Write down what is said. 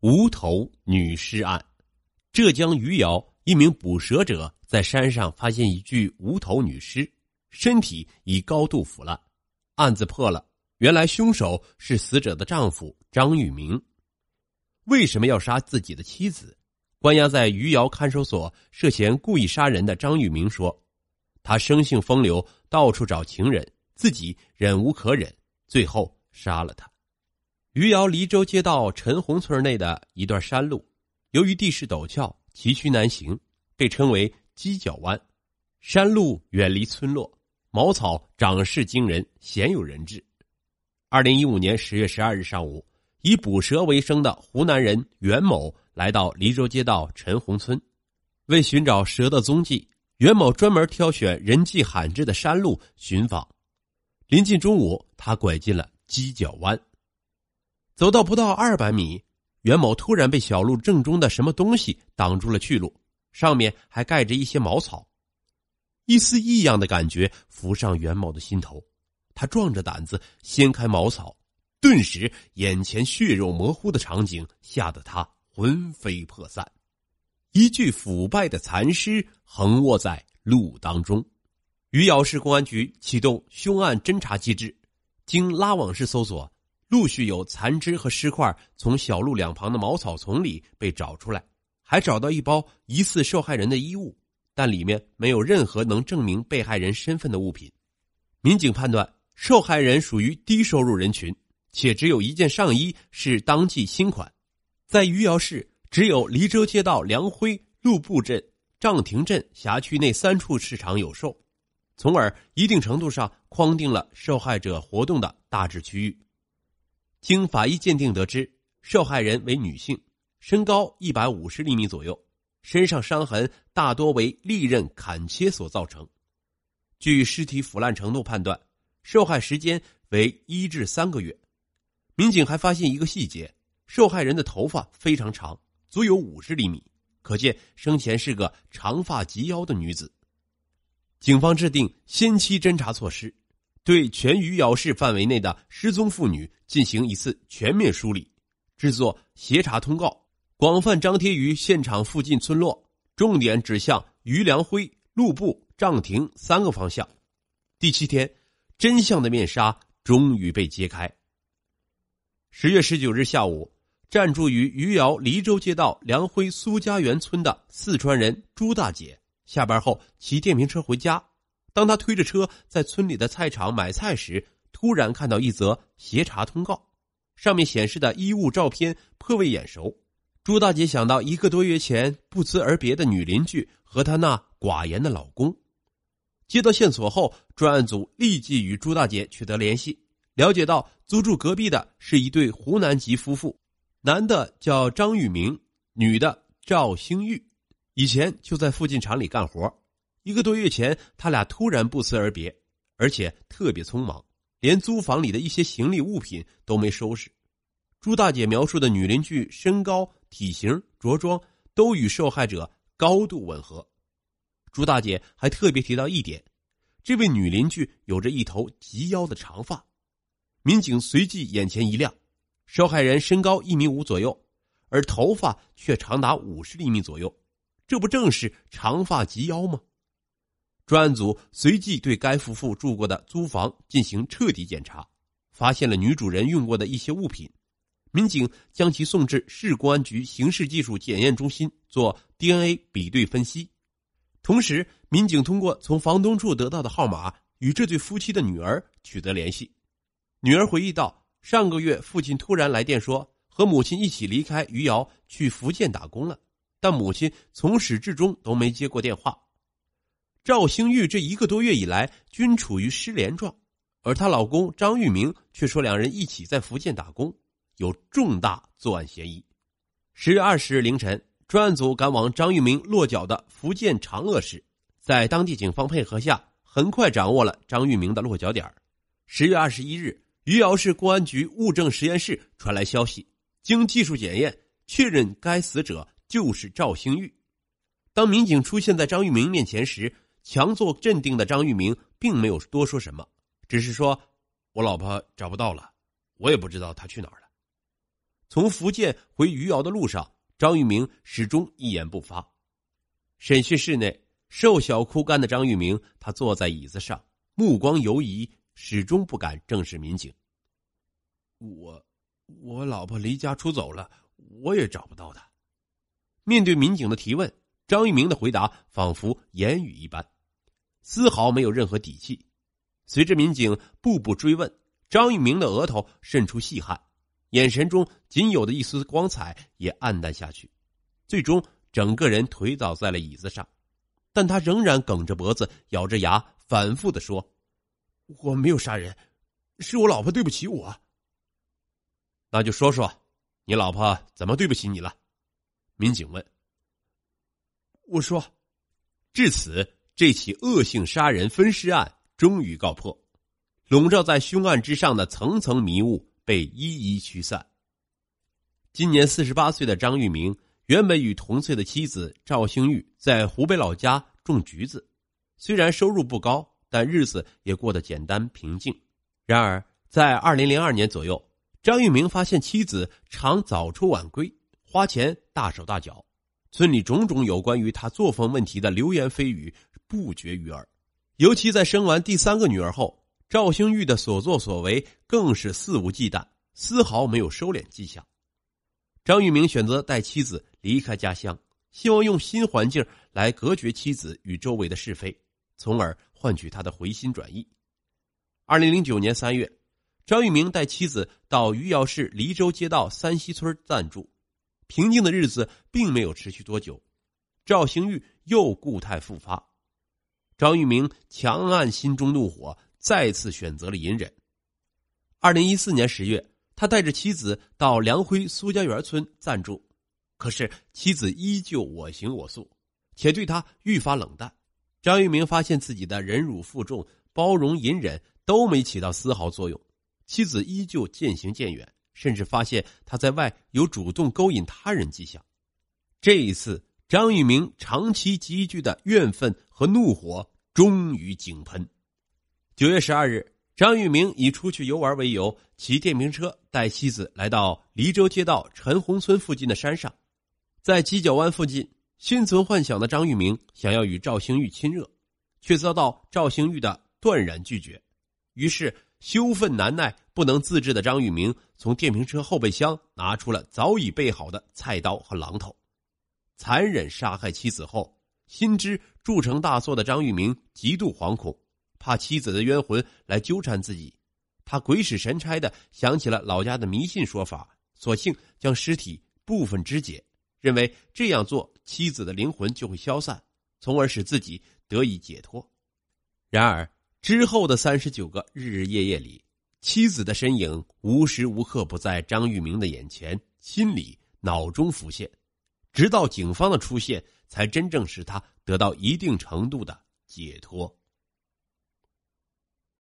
无头女尸案，浙江余姚一名捕蛇者在山上发现一具无头女尸，身体已高度腐烂。案子破了，原来凶手是死者的丈夫张玉明。为什么要杀自己的妻子？关押在余姚看守所涉嫌故意杀人的张玉明说：“他生性风流，到处找情人，自己忍无可忍，最后杀了他。”余姚黎州街道陈洪村内的一段山路，由于地势陡峭、崎岖难行，被称为“犄角弯”。山路远离村落，茅草长势惊人，鲜有人质。二零一五年十月十二日上午，以捕蛇为生的湖南人袁某来到黎州街道陈洪村，为寻找蛇的踪迹，袁某专门挑选人迹罕至的山路寻访。临近中午，他拐进了犄角弯。走到不到二百米，袁某突然被小路正中的什么东西挡住了去路，上面还盖着一些茅草。一丝异样的感觉浮上袁某的心头，他壮着胆子掀开茅草，顿时眼前血肉模糊的场景吓得他魂飞魄散。一具腐败的残尸横卧在路当中。余姚市公安局启动凶案侦查机制，经拉网式搜索。陆续有残肢和尸块从小路两旁的茅草丛里被找出来，还找到一包疑似受害人的衣物，但里面没有任何能证明被害人身份的物品。民警判断，受害人属于低收入人群，且只有一件上衣是当季新款，在余姚市只有黎州街道梁辉、陆埠镇、涨亭镇辖区内三处市场有售，从而一定程度上框定了受害者活动的大致区域。经法医鉴定得知，受害人为女性，身高一百五十厘米左右，身上伤痕大多为利刃砍切所造成。据尸体腐烂程度判断，受害时间为一至三个月。民警还发现一个细节：受害人的头发非常长，足有五十厘米，可见生前是个长发及腰的女子。警方制定先期侦查措施。对全余姚市范围内的失踪妇女进行一次全面梳理，制作协查通告，广泛张贴于现场附近村落，重点指向余良辉、陆埠、涨亭三个方向。第七天，真相的面纱终于被揭开。十月十九日下午，暂住于余姚黎州街道梁辉苏家园村的四川人朱大姐，下班后骑电瓶车回家。当他推着车在村里的菜场买菜时，突然看到一则协查通告，上面显示的衣物照片颇为眼熟。朱大姐想到一个多月前不辞而别的女邻居和她那寡言的老公。接到线索后，专案组立即与朱大姐取得联系，了解到租住隔壁的是一对湖南籍夫妇，男的叫张玉明，女的赵兴玉，以前就在附近厂里干活。一个多月前，他俩突然不辞而别，而且特别匆忙，连租房里的一些行李物品都没收拾。朱大姐描述的女邻居身高、体型、着装都与受害者高度吻合。朱大姐还特别提到一点：这位女邻居有着一头及腰的长发。民警随即眼前一亮，受害人身高一米五左右，而头发却长达五十厘米左右，这不正是长发及腰吗？专案组随即对该夫妇住过的租房进行彻底检查，发现了女主人用过的一些物品。民警将其送至市公安局刑事技术检验中心做 DNA 比对分析。同时，民警通过从房东处得到的号码与这对夫妻的女儿取得联系。女儿回忆道：“上个月父亲突然来电说和母亲一起离开余姚去福建打工了，但母亲从始至终都没接过电话。”赵兴玉这一个多月以来均处于失联状，而她老公张玉明却说两人一起在福建打工，有重大作案嫌疑。十月二十日凌晨，专案组赶往张玉明落脚的福建长乐市，在当地警方配合下，很快掌握了张玉明的落脚点。十月二十一日，余姚市公安局物证实验室传来消息，经技术检验确认该死者就是赵兴玉。当民警出现在张玉明面前时，强作镇定的张玉明并没有多说什么，只是说：“我老婆找不到了，我也不知道她去哪儿了。”从福建回余姚的路上，张玉明始终一言不发。审讯室内，瘦小枯干的张玉明，他坐在椅子上，目光游移，始终不敢正视民警。我，我老婆离家出走了，我也找不到她。面对民警的提问，张玉明的回答仿佛言语一般，丝毫没有任何底气。随着民警步步追问，张玉明的额头渗出细汗，眼神中仅有的一丝光彩也暗淡下去，最终整个人颓倒在了椅子上。但他仍然梗着脖子，咬着牙，反复的说：“我没有杀人，是我老婆对不起我。”那就说说，你老婆怎么对不起你了？民警问。我说，至此，这起恶性杀人分尸案终于告破，笼罩在凶案之上的层层迷雾被一一驱散。今年四十八岁的张玉明，原本与同岁的妻子赵兴玉在湖北老家种橘子，虽然收入不高，但日子也过得简单平静。然而，在二零零二年左右，张玉明发现妻子常早出晚归，花钱大手大脚。村里种种有关于他作风问题的流言蜚语不绝于耳，尤其在生完第三个女儿后，赵兴玉的所作所为更是肆无忌惮，丝毫没有收敛迹象。张玉明选择带妻子离开家乡，希望用新环境来隔绝妻子与周围的是非，从而换取他的回心转意。二零零九年三月，张玉明带妻子到余姚市黎州街道三溪村暂住。平静的日子并没有持续多久，赵兴玉又故态复发。张玉明强按心中怒火，再次选择了隐忍。二零一四年十月，他带着妻子到梁辉苏家园村暂住，可是妻子依旧我行我素，且对他愈发冷淡。张玉明发现自己的忍辱负重、包容隐忍都没起到丝毫作用，妻子依旧渐行渐远。甚至发现他在外有主动勾引他人迹象，这一次张玉明长期积聚的怨愤和怒火终于井喷。九月十二日，张玉明以出去游玩为由，骑电瓶车带妻子来到黎州街道陈洪村附近的山上，在犄角湾附近，心存幻想的张玉明想要与赵兴玉亲热，却遭到赵兴玉的断然拒绝，于是。羞愤难耐、不能自制的张玉明从电瓶车后备箱拿出了早已备好的菜刀和榔头，残忍杀害妻子后，心知铸成大错的张玉明极度惶恐，怕妻子的冤魂来纠缠自己，他鬼使神差的想起了老家的迷信说法，索性将尸体部分肢解，认为这样做妻子的灵魂就会消散，从而使自己得以解脱。然而。之后的三十九个日日夜夜里，妻子的身影无时无刻不在张玉明的眼前、心里、脑中浮现，直到警方的出现，才真正使他得到一定程度的解脱。